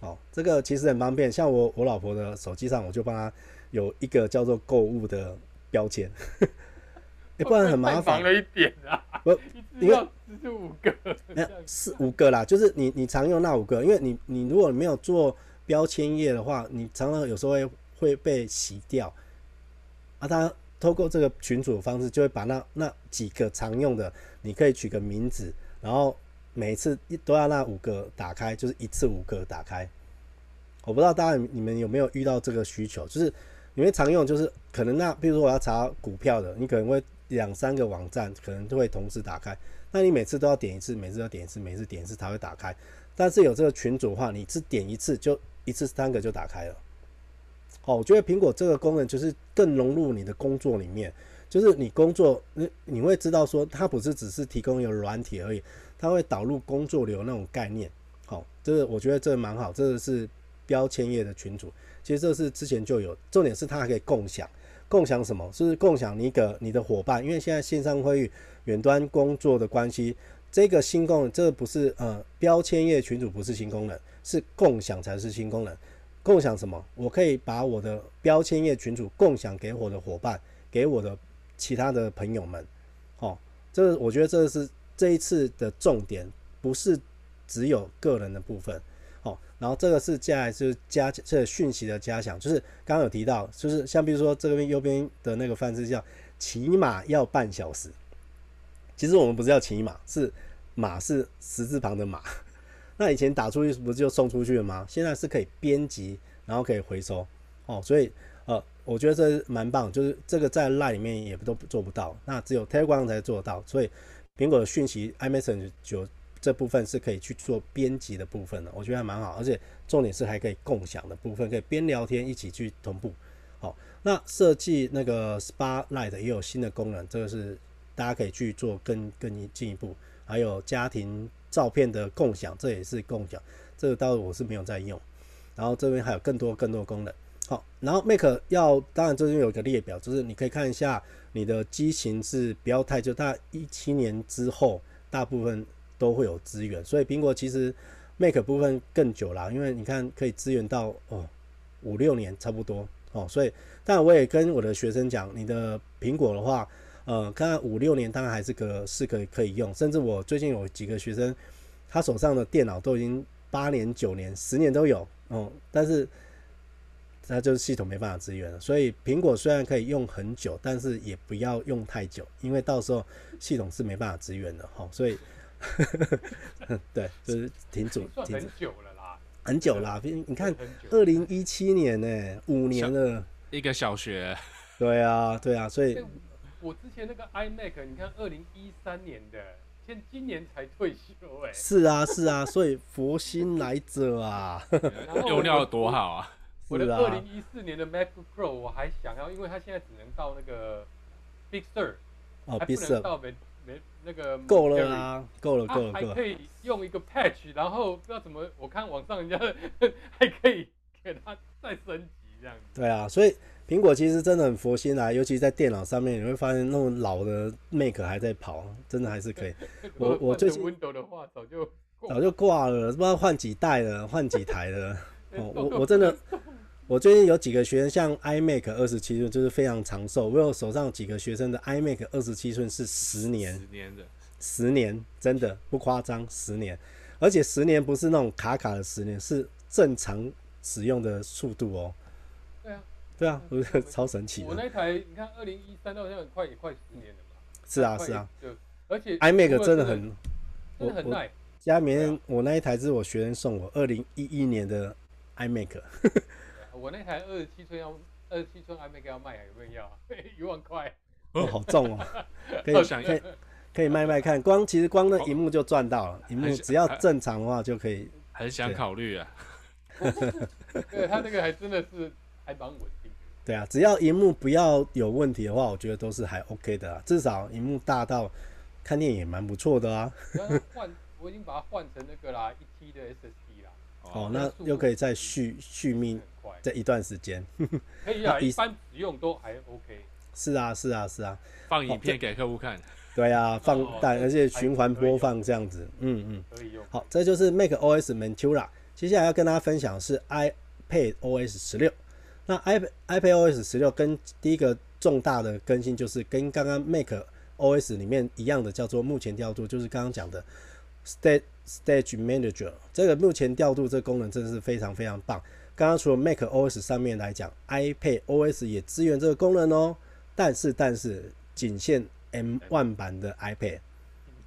哦，这个其实很方便。像我我老婆的手机上，我就帮她有一个叫做购物的标签，欸，不然很麻烦了一点啊。不，因为。是五个，没有四五个啦，就是你你常用那五个，因为你你如果没有做标签页的话，你常常有时候会会被洗掉啊。他透过这个群组的方式，就会把那那几个常用的，你可以取个名字，然后每次一都要那五个打开，就是一次五个打开。我不知道大家你们有没有遇到这个需求，就是因为常用就是可能那比如说我要查股票的，你可能会两三个网站可能都会同时打开。那你每次都要点一次，每次要点一次，每次点一次才会打开。但是有这个群组的话，你只点一次就一次三个就打开了。哦，我觉得苹果这个功能就是更融入你的工作里面，就是你工作你你会知道说它不是只是提供一个软体而已，它会导入工作流那种概念。好，这个我觉得这个蛮好，这个是标签页的群组，其实这是之前就有，重点是它还可以共享。共享什么？是共享你个你的伙伴，因为现在线上会议、远端工作的关系，这个新功能，这个不是呃标签页群组不是新功能，是共享才是新功能。共享什么？我可以把我的标签页群组共享给我的伙伴，给我的其他的朋友们。哦，这个我觉得这是这一次的重点，不是只有个人的部分。哦，然后这个是接下来是加这个讯息的加强，就是刚刚有提到，就是像比如说这边右边的那个范式叫起码要半小时，其实我们不是要骑马，是马是十字旁的马，那以前打出去不是就送出去了吗？现在是可以编辑，然后可以回收，哦，所以呃，我觉得这蛮棒，就是这个在 Line 里面也都做不到，那只有 Telegram 才做到，所以苹果的讯息 iMessage 就。这部分是可以去做编辑的部分的，我觉得还蛮好，而且重点是还可以共享的部分，可以边聊天一起去同步。好，那设计那个 Spotlight 也有新的功能，这个是大家可以去做更更进一步。还有家庭照片的共享，这也是共享，这个倒是我是没有在用。然后这边还有更多更多功能。好，然后 Mac 要当然这边有一个列表，就是你可以看一下你的机型是不要太就大概一七年之后大部分。都会有资源，所以苹果其实 Mac 部分更久了，因为你看可以支援到哦五六年差不多哦，所以但我也跟我的学生讲，你的苹果的话，呃，看五六年当然还是个是可以可以用，甚至我最近有几个学生，他手上的电脑都已经八年、九年、十年都有哦，但是那就是系统没办法支援了。所以苹果虽然可以用很久，但是也不要用太久，因为到时候系统是没办法支援的哈。所以，对，就是挺准，挺很久了啦，很久啦。你看，二零一七年呢、欸，五年了，一个小学。对啊，对啊，所以。我之前那个 iMac，你看二零一三年的，现今年才退休哎、欸。是啊，是啊，所以佛心来者啊，用料多好啊！我的二零一四年的 MacBook Pro 我还想要，因为它现在只能到那个 Big Sur，哦，Big Sur 到没没那个够了啊，够了够了，还可以用一个 Patch，然后不知道怎么，我看网上人家 还可以给它再升级这样子。对啊，所以。苹果其实真的很佛心啊，尤其在电脑上面，你会发现那种老的 Mac 还在跑，真的还是可以。我我最近 Windows 的话早就早就挂了，不知道换几代了，换几台了。哦，我我真的，我最近有几个学生，像 iMac 二十七寸就是非常长寿。我有手上几个学生的 iMac 二十七寸是十年，十年的，十年真的不夸张，十年，而且十年不是那种卡卡的十年，是正常使用的速度哦。对啊，不是超神奇。我那台，你看，二零一三到现在很快也快十年了嘛。是啊，是啊。就而且 iMac 真的很，真的很耐。家里面我那一台是我学生送我，二零一一年的 iMac。我那台二十七寸要二十七寸 iMac 要卖啊，有没有要？啊 一万块。哦，好重哦。可以可以可以卖卖看，光其实光那荧幕就赚到了，荧幕只要正常的话就可以。很想考虑啊。对，他那个还真的是还蛮稳定。对啊，只要荧幕不要有问题的话，我觉得都是还 OK 的啊。至少荧幕大到看电影也蛮不错的啊。换，我已经把它换成那个啦，一 T 的 SSD 啦。哦，那又可以再续续命这一段时间。可以啊，一般使用都还 OK。是啊，是啊，是啊。放影片给客户看。对啊，放大，而且循环播放这样子。嗯嗯。可以用。好，这就是 macOS Ventura。接下来要跟大家分享的是 iPadOS 十六。那 iPad iPadOS 十六跟第一个重大的更新就是跟刚刚 macOS 里面一样的，叫做目前调度，就是刚刚讲的 Stage Stage Manager。这个目前调度这个功能真的是非常非常棒。刚刚除了 macOS 上面来讲，iPadOS 也支援这个功能哦。但是但是仅限 M1 版的 iPad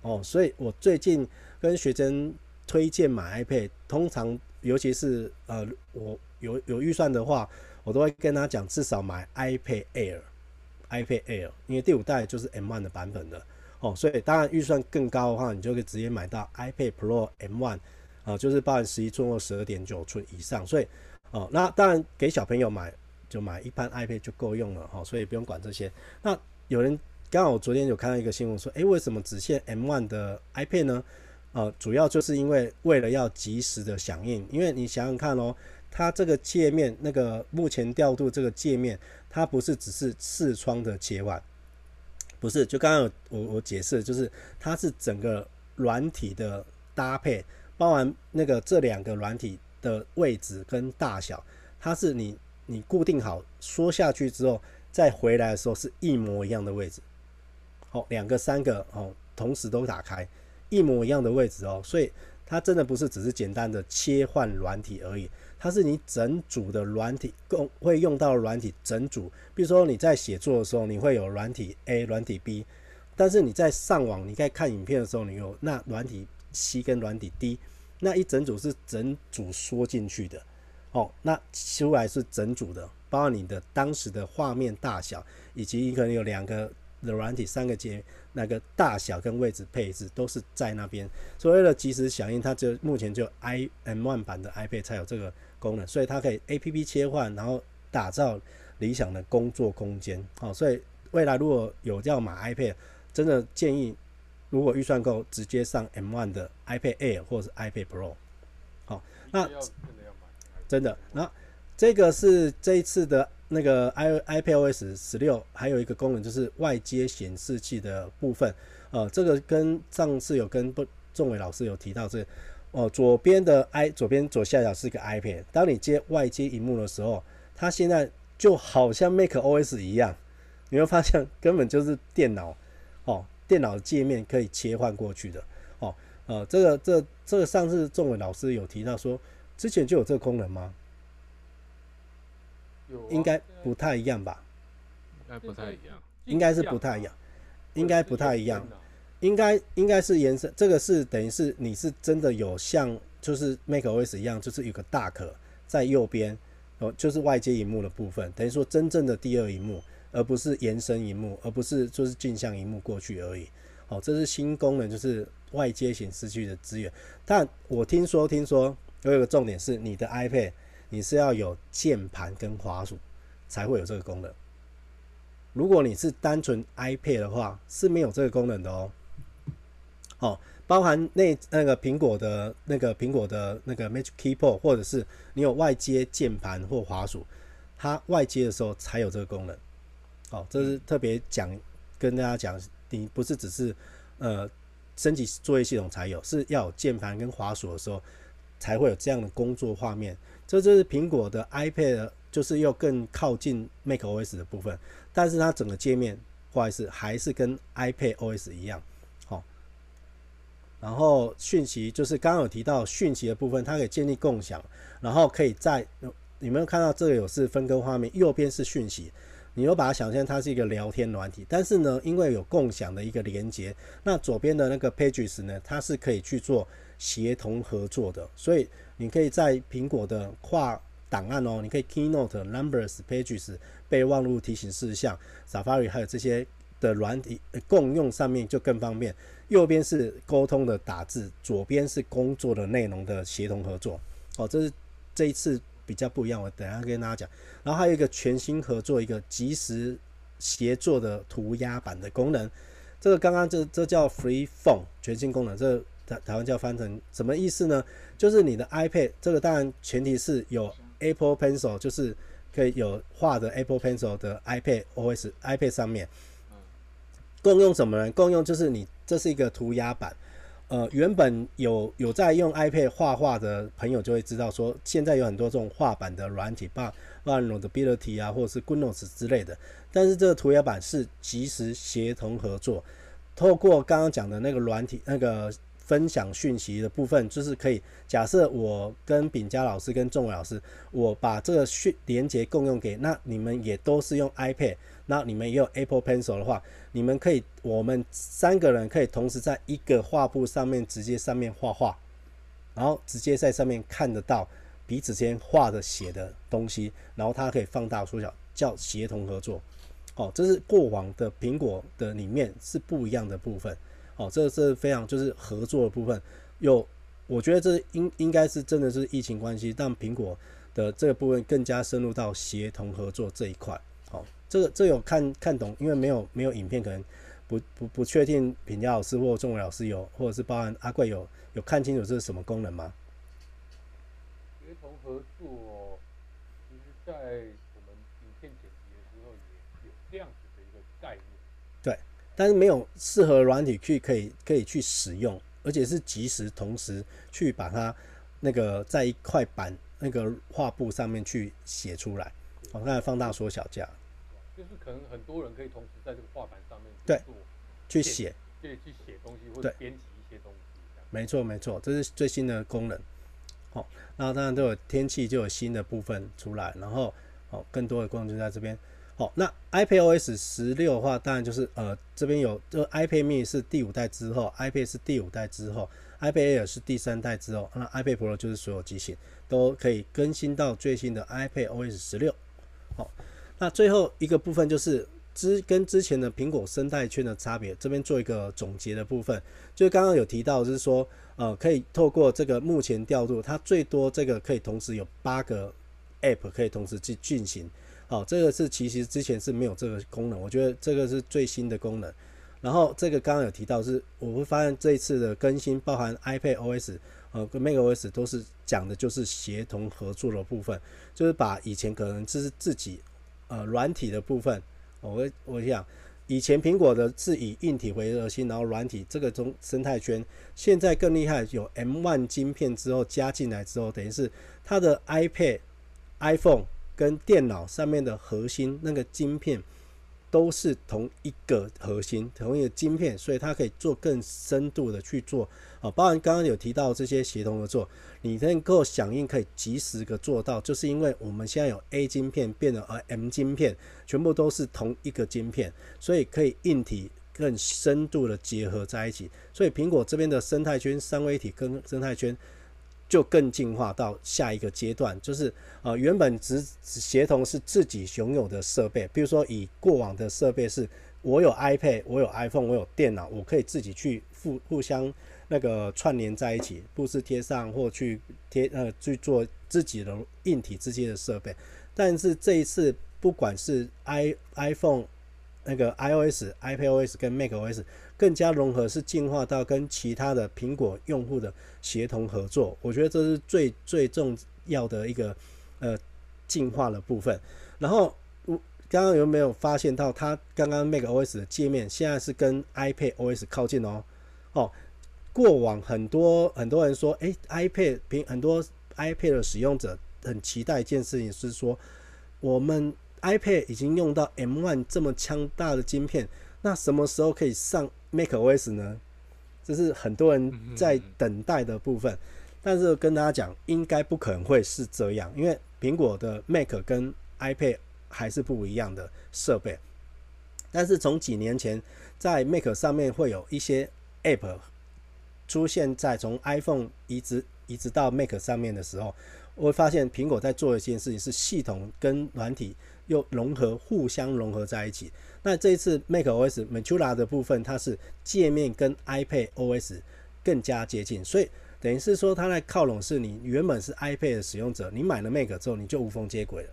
哦，所以我最近跟学生推荐买 iPad，通常尤其是呃我有有预算的话。我都会跟他讲，至少买 iPad Air，iPad Air，因为第五代就是 M1 的版本的哦，所以当然预算更高的话，你就可以直接买到 iPad Pro M1，啊，就是包含十一寸或十二点九寸以上。所以哦，那当然给小朋友买就买一般 iPad 就够用了哈，所以不用管这些。那有人刚好昨天有看到一个新闻说，诶，为什么只限 M1 的 iPad 呢？呃，主要就是因为为了要及时的响应，因为你想想看哦。它这个界面，那个目前调度这个界面，它不是只是视窗的切换，不是，就刚刚我我解释，就是它是整个软体的搭配，包含那个这两个软体的位置跟大小，它是你你固定好缩下去之后，再回来的时候是一模一样的位置，哦，两个三个哦，同时都打开，一模一样的位置哦，所以它真的不是只是简单的切换软体而已。它是你整组的软体共会用到软体整组，比如说你在写作的时候，你会有软体 A、软体 B，但是你在上网你在看影片的时候，你有那软体 C 跟软体 D，那一整组是整组缩进去的，哦，那出来是整组的，包括你的当时的画面大小，以及你可能有两个的软体、三个键，那个大小跟位置配置都是在那边。所谓的即时响应，它就目前就 i M1 版的 iPad 才有这个。功能，所以它可以 APP 切换，然后打造理想的工作空间。好，所以未来如果有要买 iPad，真的建议，如果预算够，直接上 M1 的 iPad Air 或者是 iPad Pro。好，那真的，那这个是这一次的那个 i iPadOS 十六，还有一个功能就是外接显示器的部分。呃，这个跟上次有跟不仲伟老师有提到这个。哦，左边的 i 左边左下角是一个 iPad，当你接外接荧幕的时候，它现在就好像 macOS 一样，你会发现根本就是电脑哦，电脑界面可以切换过去的哦，呃，这个这这个上次仲伟老师有提到说，之前就有这个功能吗？应该不太一样吧？应该不太一样，应该是不太一样，应该不太一样，应该应该是延伸。这个是等于是你是真的有像就是 macOS 一样，就是有个大壳在右边哦，就是外接萤幕的部分，等于说真正的第二萤幕，而不是延伸萤幕，而不是就是镜像萤幕过去而已。哦，这是新功能，就是外接显示器的资源。但我听说听说有一个重点是，你的 iPad 你是要有键盘跟滑鼠才会有这个功能。如果你是单纯 iPad 的话，是没有这个功能的哦。哦，包含那那个苹果的那个苹果的那个 Magic Keyboard，或者是你有外接键盘或滑鼠，它外接的时候才有这个功能。哦，这是特别讲跟大家讲，你不是只是呃升级作业系统才有，是要有键盘跟滑鼠的时候才会有这样的工作画面。这就是苹果的 iPad。就是又更靠近 macOS 的部分，但是它整个界面不好意思还是跟 iPadOS 一样，好。然后讯息就是刚刚有提到讯息的部分，它可以建立共享，然后可以在你们看到这个有是分割画面，右边是讯息，你又把它想象它是一个聊天软体，但是呢，因为有共享的一个连接，那左边的那个 Pages 呢，它是可以去做协同合作的，所以你可以在苹果的跨档案哦，你可以 Keynote、Numbers、Pages、备忘录、提醒事项、Safari 还有这些的软体共用上面就更方便。右边是沟通的打字，左边是工作的内容的协同合作。哦，这是这一次比较不一样，我等下跟大家讲。然后还有一个全新合作，一个即时协作的涂鸦版的功能。这个刚刚这这叫 Free Form 全新功能，这个台台湾叫翻成什么意思呢？就是你的 iPad，这个当然前提是有。Apple Pencil 就是可以有画的 Apple Pencil 的 iPad OS iPad 上面，共用什么呢？共用就是你这是一个涂鸦板，呃，原本有有在用 iPad 画画的朋友就会知道说，现在有很多这种画板的软体，包括 Notability 啊，或者是 GoodNotes 之类的。但是这个涂鸦板是即时协同合作，透过刚刚讲的那个软体那个。分享讯息的部分，就是可以假设我跟炳嘉老师跟仲伟老师，我把这个讯连接共用给那你们也都是用 iPad，那你们也有 Apple Pencil 的话，你们可以我们三个人可以同时在一个画布上面直接上面画画，然后直接在上面看得到彼此间画的写的东西，然后它可以放大缩小，叫协同合作。哦，这是过往的苹果的里面是不一样的部分。哦，这是非常就是合作的部分，有我觉得这应应该是真的是疫情关系，让苹果的这个部分更加深入到协同合作这一块。哦，这个这有看看懂，因为没有没有影片，可能不不不确定品嘉老师或仲伟老师有，或者是包含阿贵有有看清楚这是什么功能吗？协同合作，其实在我们影片剪辑的时候也有这样子的一个概念。对。但是没有适合软体去可以可以去使用，而且是及时同时去把它那个在一块板那个画布上面去写出来，我看放大缩小这样。就是可能很多人可以同时在这个画板上面对去写，对去写东西或者编辑一些东西。没错没错，这是最新的功能。好，那当然都有天气就有新的部分出来，然后好更多的功能就在这边。好，那 iPadOS 十六的话，当然就是呃这边有，这 iPad mini 是第五代之后，iPad 是第五代之后，iPad Air 是第三代之后，那 iPad Pro 就是所有机型都可以更新到最新的 iPadOS 十六。好，那最后一个部分就是之跟之前的苹果生态圈的差别，这边做一个总结的部分，就是刚刚有提到，就是说呃可以透过这个目前调度，它最多这个可以同时有八个 App 可以同时去进行。好，这个是其实之前是没有这个功能，我觉得这个是最新的功能。然后这个刚刚有提到是，我会发现这一次的更新包含 iPad OS 呃跟 macOS 都是讲的就是协同合作的部分，就是把以前可能就是自己呃软体的部分，我我想以前苹果的是以硬体为核心，然后软体这个中生态圈，现在更厉害，有 M1 晶片之后加进来之后，等于是它的 iPad、iPhone。跟电脑上面的核心那个晶片都是同一个核心，同一个晶片，所以它可以做更深度的去做啊。包含刚刚有提到这些协同合作，你能够响应可以及时的做到，就是因为我们现在有 A 晶片变成 M 晶片，全部都是同一个晶片，所以可以硬体更深度的结合在一起。所以苹果这边的生态圈、三位一体跟生态圈。就更进化到下一个阶段，就是呃原本只协同是自己拥有的设备，比如说以过往的设备是，我有 iPad，我有 iPhone，我有电脑，我可以自己去互互相那个串联在一起，不是贴上或去贴呃去做自己的硬体之间的设备。但是这一次，不管是 i iPhone 那个 iOS、iPadOS 跟 macOS。更加融合，是进化到跟其他的苹果用户的协同合作，我觉得这是最最重要的一个呃进化的部分。然后我刚刚有没有发现到，它刚刚 macOS 的界面现在是跟 iPadOS 靠近哦哦。过往很多很多人说，诶，iPad 平很多 iPad 的使用者很期待一件事情是说，我们 iPad 已经用到 M1 这么强大的晶片，那什么时候可以上？macOS 呢，这是很多人在等待的部分，但是跟大家讲，应该不可能会是这样，因为苹果的 Mac 跟 iPad 还是不一样的设备。但是从几年前，在 Mac 上面会有一些 App 出现在从 iPhone 移植移植到 Mac 上面的时候，我会发现苹果在做一件事情，是系统跟软体又融合，互相融合在一起。那这一次 macOS Ventura 的部分，它是界面跟 iPadOS 更加接近，所以等于是说，它在靠拢是你原本是 iPad 的使用者，你买了 Mac 之后，你就无缝接轨了，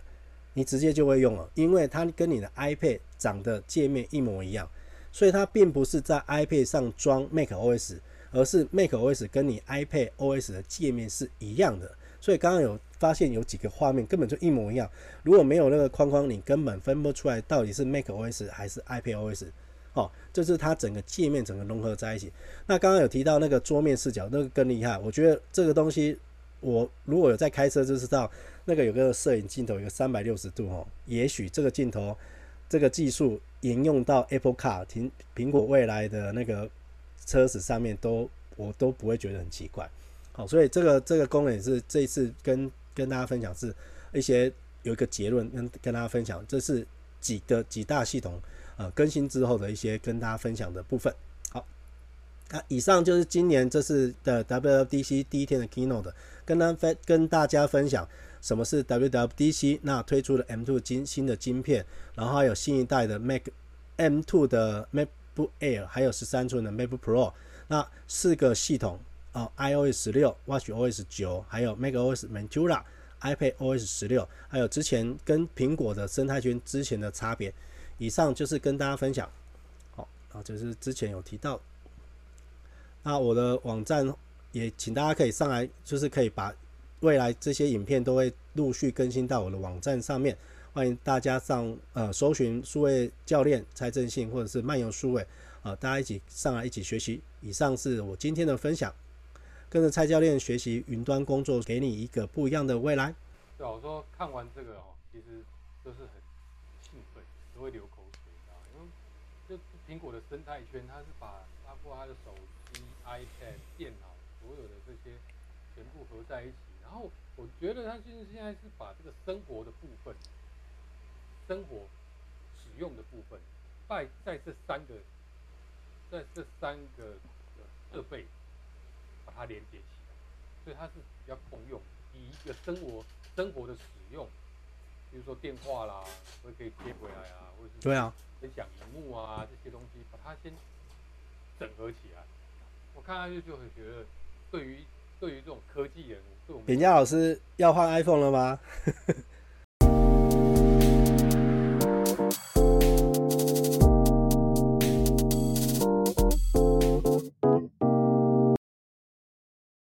你直接就会用了，因为它跟你的 iPad 长的界面一模一样，所以它并不是在 iPad 上装 macOS，而是 macOS 跟你 iPadOS 的界面是一样的。所以刚刚有发现有几个画面根本就一模一样，如果没有那个框框，你根本分不出来到底是 macOS 还是 iPadOS。哦，就是它整个界面整个融合在一起。那刚刚有提到那个桌面视角，那个更厉害。我觉得这个东西，我如果有在开车就知道，那个有个摄影镜头，有个三百六十度哦，也许这个镜头这个技术沿用到 Apple Car，苹苹果未来的那个车子上面都，我都不会觉得很奇怪。好，所以这个这个功能也是这一次跟跟大家分享，是一些有一个结论跟跟大家分享，这是几个几大系统呃更新之后的一些跟大家分享的部分。好，那以上就是今年这次的 WWDC 第一天的 Keynote，跟大分跟大家分享什么是 WWDC，那推出了 M2 晶新的晶片，然后还有新一代的 Mac M2 的 Mac book Air，还有十三寸的 MacBook Pro，那四个系统。哦，iOS 十六、watchOS 九，还有 macOS Ventura、iPadOS 十六，还有之前跟苹果的生态圈之前的差别。以上就是跟大家分享。好，啊，就是之前有提到。那我的网站也请大家可以上来，就是可以把未来这些影片都会陆续更新到我的网站上面。欢迎大家上呃搜寻数位教练蔡正信，或者是漫游数位啊，大家一起上来一起学习。以上是我今天的分享。跟着蔡教练学习云端工作，给你一个不一样的未来。对啊，我说看完这个哦，其实都是很兴奋，都会流口水，啊，因为就苹果的生态圈，它是把包括它的手机、iPad、电脑所有的这些全部合在一起。然后我觉得它其实现在是把这个生活的部分、生活使用的部分，在在这三个，在这三个设备。把它连接起来，所以它是比较共用，以一个生活生活的使用，比如说电话啦，会可以接回来啊，或者是对啊，分享荧幕啊这些东西，把它先整合起来。我看下去就很觉得，对于对于这种科技人，对我们，扁家老师要换 iPhone 了吗？Thank you